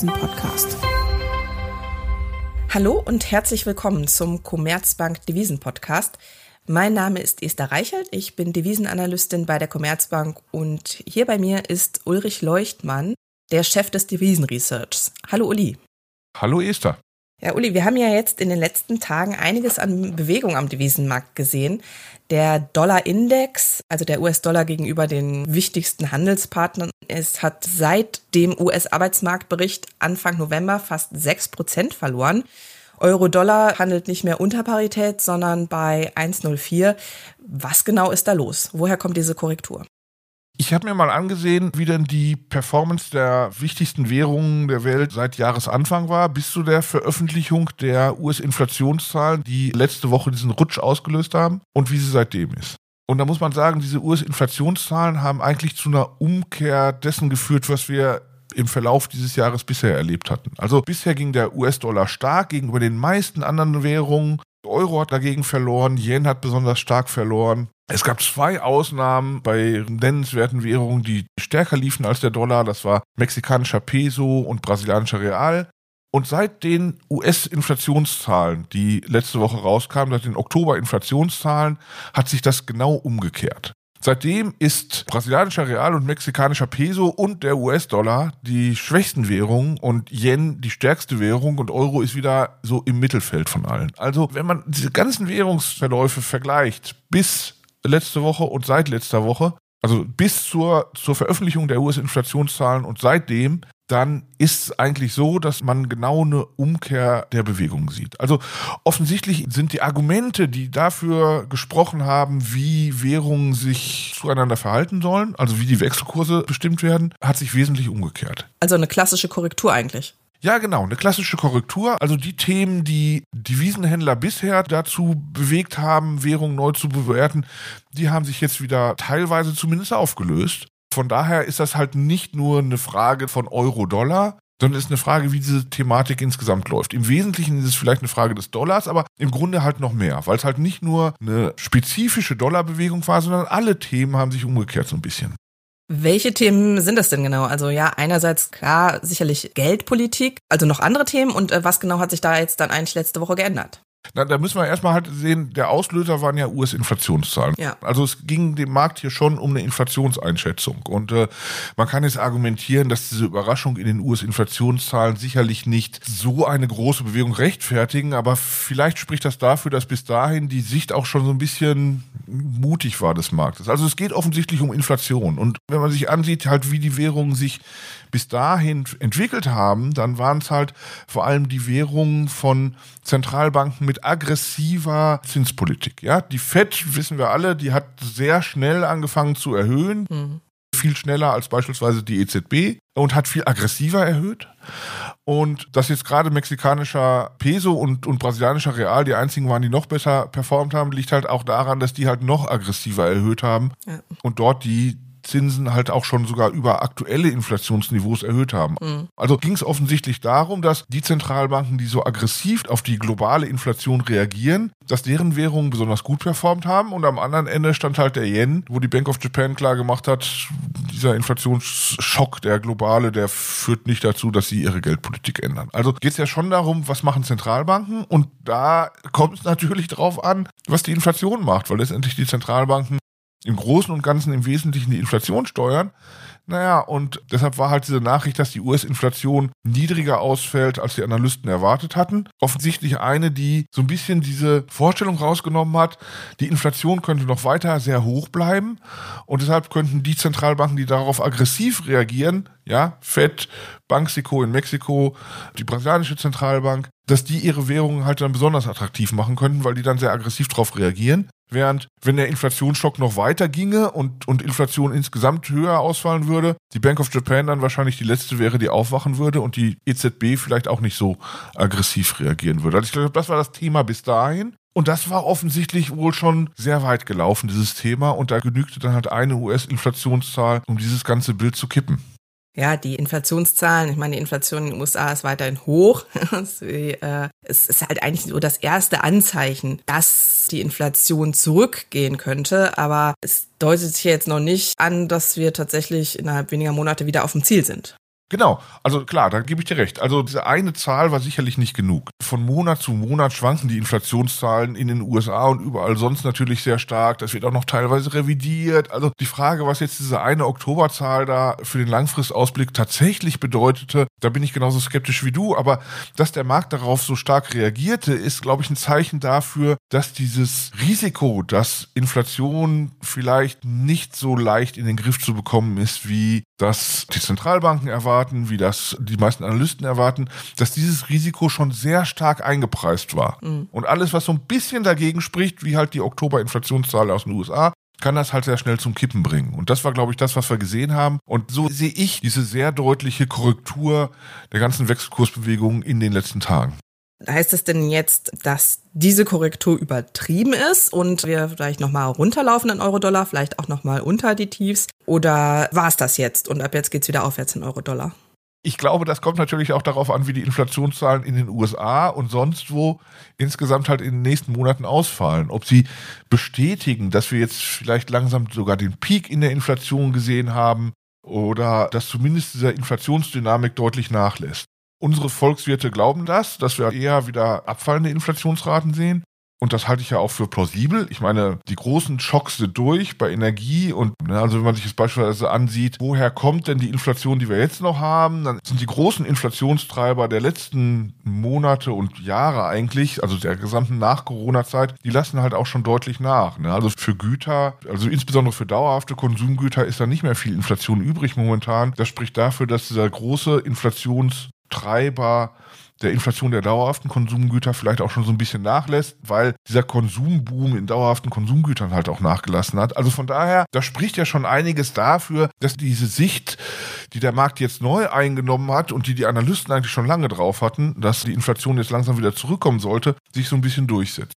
Devisen-Podcast. Hallo und herzlich willkommen zum Commerzbank Devisen-Podcast. Mein Name ist Esther Reichelt, ich bin Devisenanalystin bei der Commerzbank und hier bei mir ist Ulrich Leuchtmann, der Chef des Devisenresearchs. Hallo Uli. Hallo Esther. Ja, Uli, wir haben ja jetzt in den letzten Tagen einiges an Bewegung am Devisenmarkt gesehen. Der Dollar-Index, also der US-Dollar gegenüber den wichtigsten Handelspartnern, es hat seit dem US-Arbeitsmarktbericht Anfang November fast sechs Prozent verloren. Euro-Dollar handelt nicht mehr unter Parität, sondern bei 1,04. Was genau ist da los? Woher kommt diese Korrektur? Ich habe mir mal angesehen, wie denn die Performance der wichtigsten Währungen der Welt seit Jahresanfang war, bis zu der Veröffentlichung der US-Inflationszahlen, die letzte Woche diesen Rutsch ausgelöst haben und wie sie seitdem ist. Und da muss man sagen, diese US-Inflationszahlen haben eigentlich zu einer Umkehr dessen geführt, was wir im Verlauf dieses Jahres bisher erlebt hatten. Also bisher ging der US-Dollar stark gegenüber den meisten anderen Währungen. Euro hat dagegen verloren, Yen hat besonders stark verloren. Es gab zwei Ausnahmen bei nennenswerten Währungen, die stärker liefen als der Dollar. Das war mexikanischer Peso und brasilianischer Real. Und seit den US-Inflationszahlen, die letzte Woche rauskamen, seit den Oktober-Inflationszahlen, hat sich das genau umgekehrt. Seitdem ist brasilianischer Real und mexikanischer Peso und der US-Dollar die schwächsten Währungen und Yen die stärkste Währung und Euro ist wieder so im Mittelfeld von allen. Also wenn man diese ganzen Währungsverläufe vergleicht bis letzte Woche und seit letzter Woche, also bis zur, zur Veröffentlichung der US-Inflationszahlen und seitdem, dann ist es eigentlich so, dass man genau eine Umkehr der Bewegung sieht. Also offensichtlich sind die Argumente, die dafür gesprochen haben, wie Währungen sich zueinander verhalten sollen, also wie die Wechselkurse bestimmt werden, hat sich wesentlich umgekehrt. Also eine klassische Korrektur eigentlich. Ja, genau, eine klassische Korrektur. Also die Themen, die Devisenhändler bisher dazu bewegt haben, Währungen neu zu bewerten, die haben sich jetzt wieder teilweise zumindest aufgelöst. Von daher ist das halt nicht nur eine Frage von Euro-Dollar, sondern ist eine Frage, wie diese Thematik insgesamt läuft. Im Wesentlichen ist es vielleicht eine Frage des Dollars, aber im Grunde halt noch mehr, weil es halt nicht nur eine spezifische Dollarbewegung war, sondern alle Themen haben sich umgekehrt so ein bisschen. Welche Themen sind das denn genau? Also ja, einerseits klar sicherlich Geldpolitik, also noch andere Themen und äh, was genau hat sich da jetzt dann eigentlich letzte Woche geändert? Na, da müssen wir erstmal halt sehen, der Auslöser waren ja US-Inflationszahlen. Ja. Also es ging dem Markt hier schon um eine Inflationseinschätzung. Und äh, man kann jetzt argumentieren, dass diese Überraschung in den US-Inflationszahlen sicherlich nicht so eine große Bewegung rechtfertigen, aber vielleicht spricht das dafür, dass bis dahin die Sicht auch schon so ein bisschen mutig war des Marktes. Also es geht offensichtlich um Inflation. Und wenn man sich ansieht, halt wie die Währungen sich bis dahin entwickelt haben, dann waren es halt vor allem die Währungen von Zentralbanken mit aggressiver Zinspolitik. Ja, die Fed wissen wir alle, die hat sehr schnell angefangen zu erhöhen. Mhm. Viel schneller als beispielsweise die EZB und hat viel aggressiver erhöht. Und dass jetzt gerade mexikanischer Peso und, und brasilianischer Real die einzigen waren, die noch besser performt haben, liegt halt auch daran, dass die halt noch aggressiver erhöht haben ja. und dort die Zinsen halt auch schon sogar über aktuelle Inflationsniveaus erhöht haben. Mhm. Also ging es offensichtlich darum, dass die Zentralbanken, die so aggressiv auf die globale Inflation reagieren, dass deren Währungen besonders gut performt haben und am anderen Ende stand halt der Yen, wo die Bank of Japan klar gemacht hat, dieser Inflationsschock, der globale, der führt nicht dazu, dass sie ihre Geldpolitik ändern. Also geht es ja schon darum, was machen Zentralbanken und da kommt es natürlich drauf an, was die Inflation macht, weil letztendlich die Zentralbanken im Großen und Ganzen im Wesentlichen die Inflation steuern. Naja, und deshalb war halt diese Nachricht, dass die US-Inflation niedriger ausfällt, als die Analysten erwartet hatten. Offensichtlich eine, die so ein bisschen diese Vorstellung rausgenommen hat, die Inflation könnte noch weiter sehr hoch bleiben. Und deshalb könnten die Zentralbanken, die darauf aggressiv reagieren, ja, Fed, Banxico in Mexiko, die brasilianische Zentralbank, dass die ihre Währungen halt dann besonders attraktiv machen könnten, weil die dann sehr aggressiv darauf reagieren. Während, wenn der Inflationsschock noch weiter ginge und, und Inflation insgesamt höher ausfallen würde, die Bank of Japan dann wahrscheinlich die letzte wäre, die aufwachen würde und die EZB vielleicht auch nicht so aggressiv reagieren würde. Also ich glaube, das war das Thema bis dahin. Und das war offensichtlich wohl schon sehr weit gelaufen, dieses Thema. Und da genügte dann halt eine US-Inflationszahl, um dieses ganze Bild zu kippen. Ja, die Inflationszahlen, ich meine, die Inflation in den USA ist weiterhin hoch. Äh, es ist halt eigentlich so das erste Anzeichen, dass die Inflation zurückgehen könnte, aber es deutet sich jetzt noch nicht an, dass wir tatsächlich innerhalb weniger Monate wieder auf dem Ziel sind. Genau, also klar, da gebe ich dir recht. Also diese eine Zahl war sicherlich nicht genug. Von Monat zu Monat schwanken die Inflationszahlen in den USA und überall sonst natürlich sehr stark. Das wird auch noch teilweise revidiert. Also die Frage, was jetzt diese eine Oktoberzahl da für den Langfristausblick tatsächlich bedeutete, da bin ich genauso skeptisch wie du. Aber dass der Markt darauf so stark reagierte, ist, glaube ich, ein Zeichen dafür, dass dieses Risiko, dass Inflation vielleicht nicht so leicht in den Griff zu bekommen ist, wie das die Zentralbanken erwarten, wie das die meisten Analysten erwarten, dass dieses Risiko schon sehr stark eingepreist war. Mhm. Und alles, was so ein bisschen dagegen spricht, wie halt die Oktober-Inflationszahl aus den USA, kann das halt sehr schnell zum Kippen bringen. Und das war, glaube ich, das, was wir gesehen haben. Und so sehe ich diese sehr deutliche Korrektur der ganzen Wechselkursbewegungen in den letzten Tagen. Heißt es denn jetzt, dass diese Korrektur übertrieben ist und wir vielleicht nochmal runterlaufen in Euro-Dollar, vielleicht auch nochmal unter die Tiefs? Oder war es das jetzt und ab jetzt geht's wieder aufwärts in Euro-Dollar? Ich glaube, das kommt natürlich auch darauf an, wie die Inflationszahlen in den USA und sonst wo insgesamt halt in den nächsten Monaten ausfallen. Ob sie bestätigen, dass wir jetzt vielleicht langsam sogar den Peak in der Inflation gesehen haben oder dass zumindest dieser Inflationsdynamik deutlich nachlässt. Unsere Volkswirte glauben das, dass wir eher wieder abfallende Inflationsraten sehen. Und das halte ich ja auch für plausibel. Ich meine, die großen Schocks sind durch bei Energie und ne, also wenn man sich das beispielsweise ansieht, woher kommt denn die Inflation, die wir jetzt noch haben, dann sind die großen Inflationstreiber der letzten Monate und Jahre eigentlich, also der gesamten Nach-Corona-Zeit, die lassen halt auch schon deutlich nach. Ne? Also für Güter, also insbesondere für dauerhafte Konsumgüter ist da nicht mehr viel Inflation übrig momentan. Das spricht dafür, dass dieser große Inflations Treiber der Inflation der dauerhaften Konsumgüter vielleicht auch schon so ein bisschen nachlässt, weil dieser Konsumboom in dauerhaften Konsumgütern halt auch nachgelassen hat. Also von daher, da spricht ja schon einiges dafür, dass diese Sicht, die der Markt jetzt neu eingenommen hat und die die Analysten eigentlich schon lange drauf hatten, dass die Inflation jetzt langsam wieder zurückkommen sollte, sich so ein bisschen durchsetzt.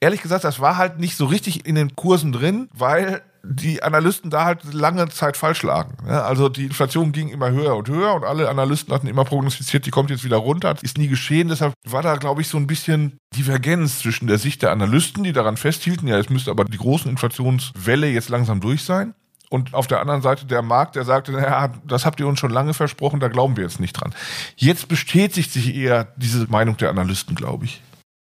Ehrlich gesagt, das war halt nicht so richtig in den Kursen drin, weil die Analysten da halt lange Zeit falsch lagen. Also die Inflation ging immer höher und höher und alle Analysten hatten immer prognostiziert, die kommt jetzt wieder runter. Ist nie geschehen. Deshalb war da, glaube ich, so ein bisschen Divergenz zwischen der Sicht der Analysten, die daran festhielten, ja, es müsste aber die großen Inflationswelle jetzt langsam durch sein. Und auf der anderen Seite der Markt, der sagte, naja, das habt ihr uns schon lange versprochen, da glauben wir jetzt nicht dran. Jetzt bestätigt sich eher diese Meinung der Analysten, glaube ich.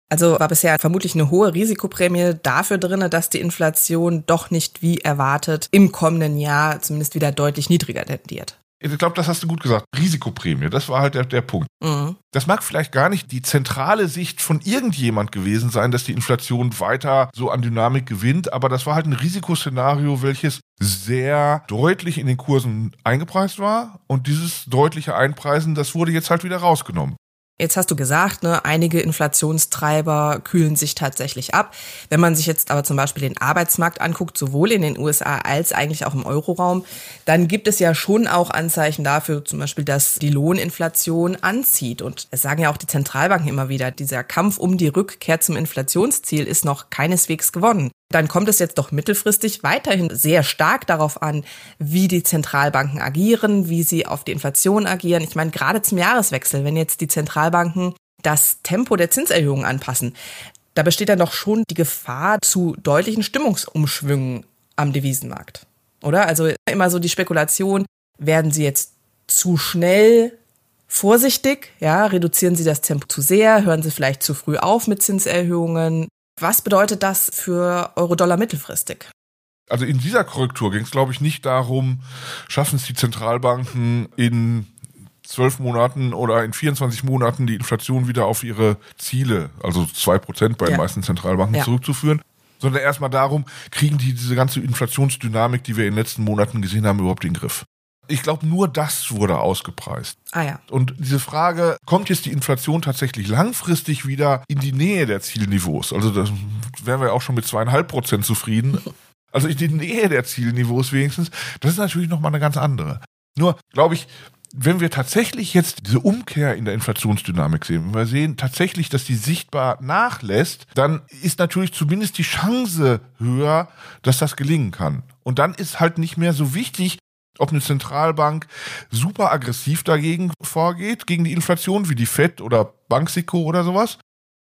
Also war bisher vermutlich eine hohe Risikoprämie dafür drin, dass die Inflation doch nicht wie erwartet im kommenden Jahr zumindest wieder deutlich niedriger tendiert. Ich glaube, das hast du gut gesagt. Risikoprämie, das war halt der, der Punkt. Mhm. Das mag vielleicht gar nicht die zentrale Sicht von irgendjemand gewesen sein, dass die Inflation weiter so an Dynamik gewinnt, aber das war halt ein Risikoszenario, welches sehr deutlich in den Kursen eingepreist war. Und dieses deutliche Einpreisen, das wurde jetzt halt wieder rausgenommen. Jetzt hast du gesagt, ne, einige Inflationstreiber kühlen sich tatsächlich ab. Wenn man sich jetzt aber zum Beispiel den Arbeitsmarkt anguckt, sowohl in den USA als eigentlich auch im Euroraum, dann gibt es ja schon auch Anzeichen dafür, zum Beispiel, dass die Lohninflation anzieht. Und es sagen ja auch die Zentralbanken immer wieder, dieser Kampf um die Rückkehr zum Inflationsziel ist noch keineswegs gewonnen dann kommt es jetzt doch mittelfristig weiterhin sehr stark darauf an, wie die Zentralbanken agieren, wie sie auf die Inflation agieren. Ich meine, gerade zum Jahreswechsel, wenn jetzt die Zentralbanken das Tempo der Zinserhöhungen anpassen, da besteht dann doch schon die Gefahr zu deutlichen Stimmungsumschwüngen am Devisenmarkt. Oder? Also immer so die Spekulation, werden sie jetzt zu schnell vorsichtig, ja, reduzieren sie das Tempo zu sehr, hören sie vielleicht zu früh auf mit Zinserhöhungen, was bedeutet das für Euro-Dollar mittelfristig? Also in dieser Korrektur ging es, glaube ich, nicht darum, schaffen es die Zentralbanken in zwölf Monaten oder in 24 Monaten die Inflation wieder auf ihre Ziele, also zwei Prozent bei ja. den meisten Zentralbanken ja. zurückzuführen, sondern erstmal darum, kriegen die diese ganze Inflationsdynamik, die wir in den letzten Monaten gesehen haben, überhaupt in den Griff. Ich glaube, nur das wurde ausgepreist. Ah ja. Und diese Frage, kommt jetzt die Inflation tatsächlich langfristig wieder in die Nähe der Zielniveaus? Also da wären wir auch schon mit zweieinhalb Prozent zufrieden. Also in die Nähe der Zielniveaus wenigstens. Das ist natürlich nochmal eine ganz andere. Nur, glaube ich, wenn wir tatsächlich jetzt diese Umkehr in der Inflationsdynamik sehen, wenn wir sehen tatsächlich, dass die sichtbar nachlässt, dann ist natürlich zumindest die Chance höher, dass das gelingen kann. Und dann ist halt nicht mehr so wichtig, ob eine Zentralbank super aggressiv dagegen vorgeht, gegen die Inflation, wie die FED oder Banxico oder sowas.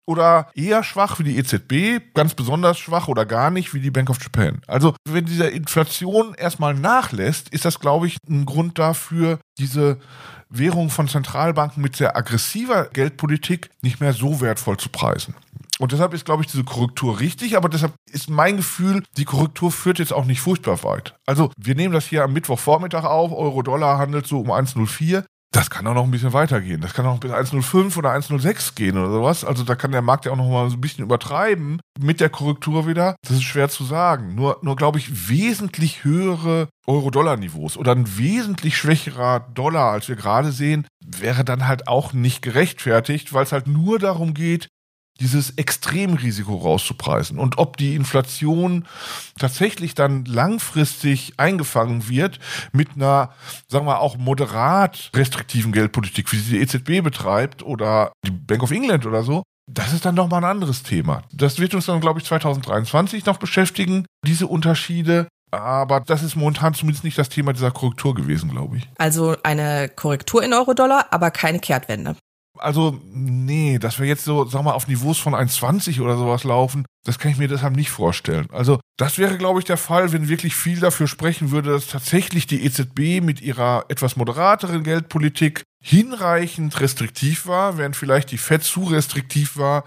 Oder eher schwach wie die EZB, ganz besonders schwach oder gar nicht wie die Bank of Japan. Also wenn diese Inflation erstmal nachlässt, ist das, glaube ich, ein Grund dafür, diese Währungen von Zentralbanken mit sehr aggressiver Geldpolitik nicht mehr so wertvoll zu preisen. Und deshalb ist, glaube ich, diese Korrektur richtig, aber deshalb ist mein Gefühl, die Korrektur führt jetzt auch nicht furchtbar weit. Also wir nehmen das hier am Mittwochvormittag auf, Euro-Dollar handelt so um 1,04. Das kann auch noch ein bisschen weitergehen. Das kann auch bis 1,05 oder 1,06 gehen oder sowas. Also da kann der Markt ja auch noch mal so ein bisschen übertreiben mit der Korrektur wieder. Das ist schwer zu sagen. Nur, nur glaube ich, wesentlich höhere Euro-Dollar-Niveaus oder ein wesentlich schwächerer Dollar, als wir gerade sehen, wäre dann halt auch nicht gerechtfertigt, weil es halt nur darum geht, dieses Extremrisiko rauszupreisen. Und ob die Inflation tatsächlich dann langfristig eingefangen wird mit einer, sagen wir auch moderat restriktiven Geldpolitik, wie sie die EZB betreibt oder die Bank of England oder so, das ist dann nochmal ein anderes Thema. Das wird uns dann, glaube ich, 2023 noch beschäftigen, diese Unterschiede. Aber das ist momentan zumindest nicht das Thema dieser Korrektur gewesen, glaube ich. Also eine Korrektur in Euro-Dollar, aber keine Kehrtwende. Also, nee, dass wir jetzt so, sag mal, auf Niveaus von 1,20 oder sowas laufen, das kann ich mir deshalb nicht vorstellen. Also, das wäre, glaube ich, der Fall, wenn wirklich viel dafür sprechen würde, dass tatsächlich die EZB mit ihrer etwas moderateren Geldpolitik hinreichend restriktiv war, während vielleicht die FED zu restriktiv war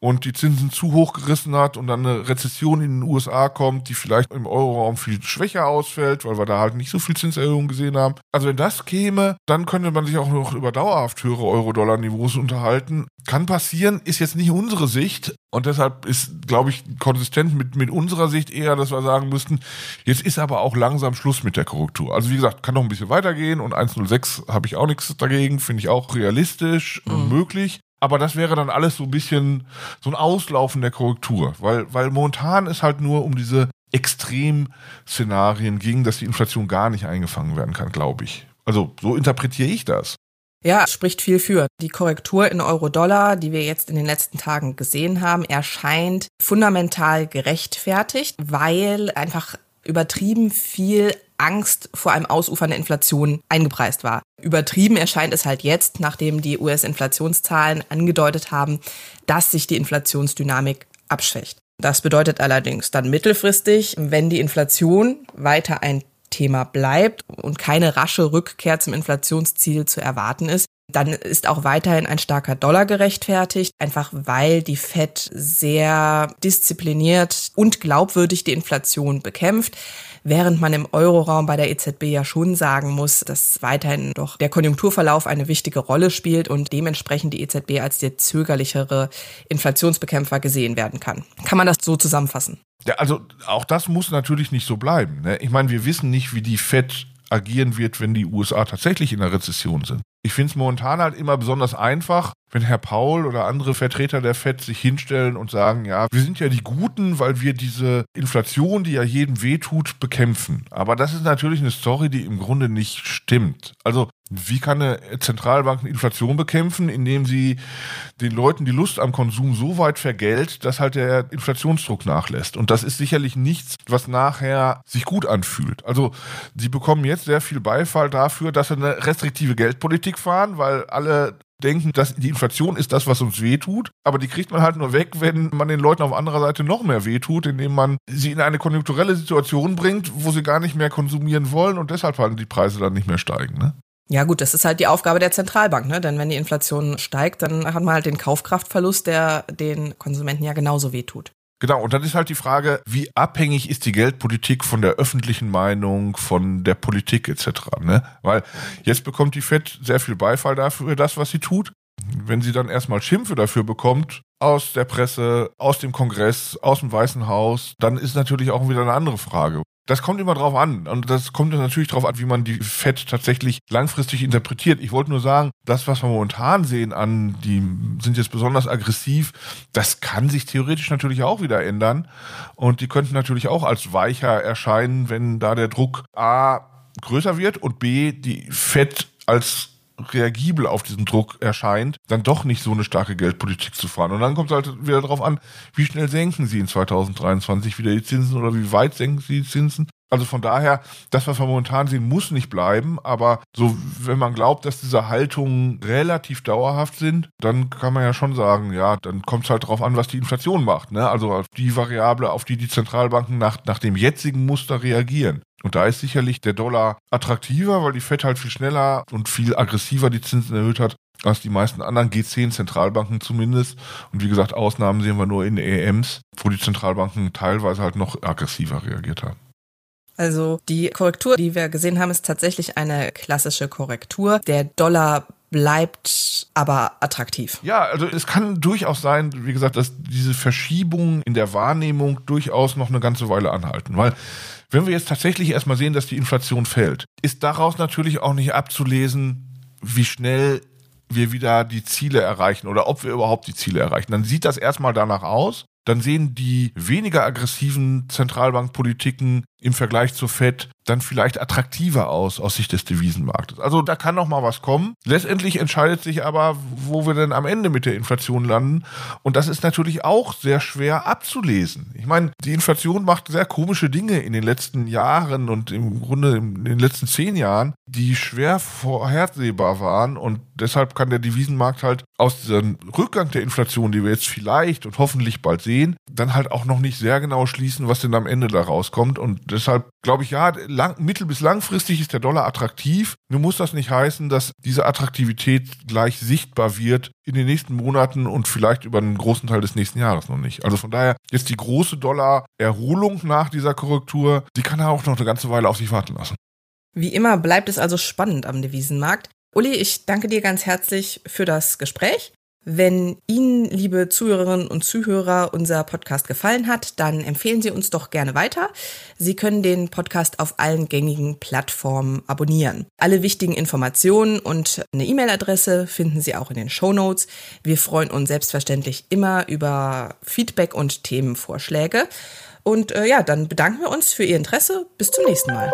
und die Zinsen zu hoch gerissen hat und dann eine Rezession in den USA kommt, die vielleicht im Euroraum viel schwächer ausfällt, weil wir da halt nicht so viel Zinserhöhungen gesehen haben. Also wenn das käme, dann könnte man sich auch noch über dauerhaft höhere Euro-Dollar-Niveaus unterhalten. Kann passieren, ist jetzt nicht unsere Sicht und deshalb ist, glaube ich, konsistent mit, mit unserer Sicht eher, dass wir sagen müssten, jetzt ist aber auch langsam Schluss mit der Korrektur. Also wie gesagt, kann noch ein bisschen weitergehen und 1,06 habe ich auch nichts dagegen, finde ich auch realistisch mhm. möglich. Aber das wäre dann alles so ein bisschen so ein Auslaufen der Korrektur, weil, weil momentan ist halt nur um diese Extremszenarien ging, dass die Inflation gar nicht eingefangen werden kann, glaube ich. Also so interpretiere ich das. Ja, spricht viel für. Die Korrektur in Euro-Dollar, die wir jetzt in den letzten Tagen gesehen haben, erscheint fundamental gerechtfertigt, weil einfach übertrieben viel Angst vor einem Ausufern der Inflation eingepreist war. Übertrieben erscheint es halt jetzt, nachdem die US-Inflationszahlen angedeutet haben, dass sich die Inflationsdynamik abschwächt. Das bedeutet allerdings dann mittelfristig, wenn die Inflation weiter ein Thema bleibt und keine rasche Rückkehr zum Inflationsziel zu erwarten ist, dann ist auch weiterhin ein starker Dollar gerechtfertigt, einfach weil die Fed sehr diszipliniert und glaubwürdig die Inflation bekämpft, während man im Euroraum bei der EZB ja schon sagen muss, dass weiterhin doch der Konjunkturverlauf eine wichtige Rolle spielt und dementsprechend die EZB als der zögerlichere Inflationsbekämpfer gesehen werden kann. Kann man das so zusammenfassen? Ja, also auch das muss natürlich nicht so bleiben. Ne? Ich meine, wir wissen nicht, wie die Fed agieren wird, wenn die USA tatsächlich in der Rezession sind. Ich finde es momentan halt immer besonders einfach, wenn Herr Paul oder andere Vertreter der FED sich hinstellen und sagen, ja, wir sind ja die Guten, weil wir diese Inflation, die ja jedem wehtut, bekämpfen. Aber das ist natürlich eine Story, die im Grunde nicht stimmt. Also wie kann eine Zentralbank Inflation bekämpfen, indem sie den Leuten die Lust am Konsum so weit vergällt, dass halt der Inflationsdruck nachlässt? Und das ist sicherlich nichts, was nachher sich gut anfühlt. Also sie bekommen jetzt sehr viel Beifall dafür, dass sie eine restriktive Geldpolitik fahren, weil alle denken, dass die Inflation ist das, was uns wehtut. Aber die kriegt man halt nur weg, wenn man den Leuten auf anderer Seite noch mehr wehtut, indem man sie in eine konjunkturelle Situation bringt, wo sie gar nicht mehr konsumieren wollen und deshalb halt die Preise dann nicht mehr steigen. Ne? Ja gut, das ist halt die Aufgabe der Zentralbank, ne? Denn wenn die Inflation steigt, dann hat man halt den Kaufkraftverlust, der den Konsumenten ja genauso wehtut. Genau, und dann ist halt die Frage, wie abhängig ist die Geldpolitik von der öffentlichen Meinung, von der Politik etc. Ne? Weil jetzt bekommt die FED sehr viel Beifall dafür, das, was sie tut. Wenn sie dann erstmal Schimpfe dafür bekommt, aus der Presse, aus dem Kongress, aus dem Weißen Haus, dann ist natürlich auch wieder eine andere Frage. Das kommt immer drauf an. Und das kommt natürlich drauf an, wie man die FED tatsächlich langfristig interpretiert. Ich wollte nur sagen, das, was wir momentan sehen an, die sind jetzt besonders aggressiv, das kann sich theoretisch natürlich auch wieder ändern. Und die könnten natürlich auch als weicher erscheinen, wenn da der Druck A größer wird und B die FED als reagibel auf diesen Druck erscheint, dann doch nicht so eine starke Geldpolitik zu fahren. Und dann kommt es halt wieder darauf an, wie schnell senken sie in 2023 wieder die Zinsen oder wie weit senken sie die Zinsen. Also von daher, das, was wir momentan sehen, muss nicht bleiben. Aber so, wenn man glaubt, dass diese Haltungen relativ dauerhaft sind, dann kann man ja schon sagen, ja, dann kommt es halt darauf an, was die Inflation macht. Ne? Also die Variable, auf die die Zentralbanken nach, nach dem jetzigen Muster reagieren. Und da ist sicherlich der Dollar attraktiver, weil die FED halt viel schneller und viel aggressiver die Zinsen erhöht hat als die meisten anderen G10-Zentralbanken zumindest. Und wie gesagt, Ausnahmen sehen wir nur in EMs, wo die Zentralbanken teilweise halt noch aggressiver reagiert haben. Also die Korrektur, die wir gesehen haben, ist tatsächlich eine klassische Korrektur. Der Dollar bleibt aber attraktiv. Ja, also es kann durchaus sein, wie gesagt, dass diese Verschiebungen in der Wahrnehmung durchaus noch eine ganze Weile anhalten, weil wenn wir jetzt tatsächlich erstmal sehen, dass die Inflation fällt, ist daraus natürlich auch nicht abzulesen, wie schnell wir wieder die Ziele erreichen oder ob wir überhaupt die Ziele erreichen. Dann sieht das erstmal danach aus, dann sehen die weniger aggressiven Zentralbankpolitiken im Vergleich zur Fed dann vielleicht attraktiver aus aus Sicht des Devisenmarktes. Also da kann noch mal was kommen. Letztendlich entscheidet sich aber, wo wir denn am Ende mit der Inflation landen und das ist natürlich auch sehr schwer abzulesen. Ich meine, die Inflation macht sehr komische Dinge in den letzten Jahren und im Grunde in den letzten zehn Jahren, die schwer vorhersehbar waren und deshalb kann der Devisenmarkt halt aus diesem Rückgang der Inflation, die wir jetzt vielleicht und hoffentlich bald sehen, dann halt auch noch nicht sehr genau schließen, was denn am Ende da rauskommt und deshalb glaube ich, ja, lang, mittel- bis langfristig ist der Dollar attraktiv. Nur muss das nicht heißen, dass diese Attraktivität gleich sichtbar wird in den nächsten Monaten und vielleicht über einen großen Teil des nächsten Jahres noch nicht. Also von daher ist die große Dollar-Erholung nach dieser Korrektur, die kann auch noch eine ganze Weile auf sich warten lassen. Wie immer bleibt es also spannend am Devisenmarkt. Uli, ich danke dir ganz herzlich für das Gespräch. Wenn Ihnen, liebe Zuhörerinnen und Zuhörer, unser Podcast gefallen hat, dann empfehlen Sie uns doch gerne weiter. Sie können den Podcast auf allen gängigen Plattformen abonnieren. Alle wichtigen Informationen und eine E-Mail-Adresse finden Sie auch in den Show Notes. Wir freuen uns selbstverständlich immer über Feedback und Themenvorschläge. Und äh, ja, dann bedanken wir uns für Ihr Interesse. Bis zum nächsten Mal.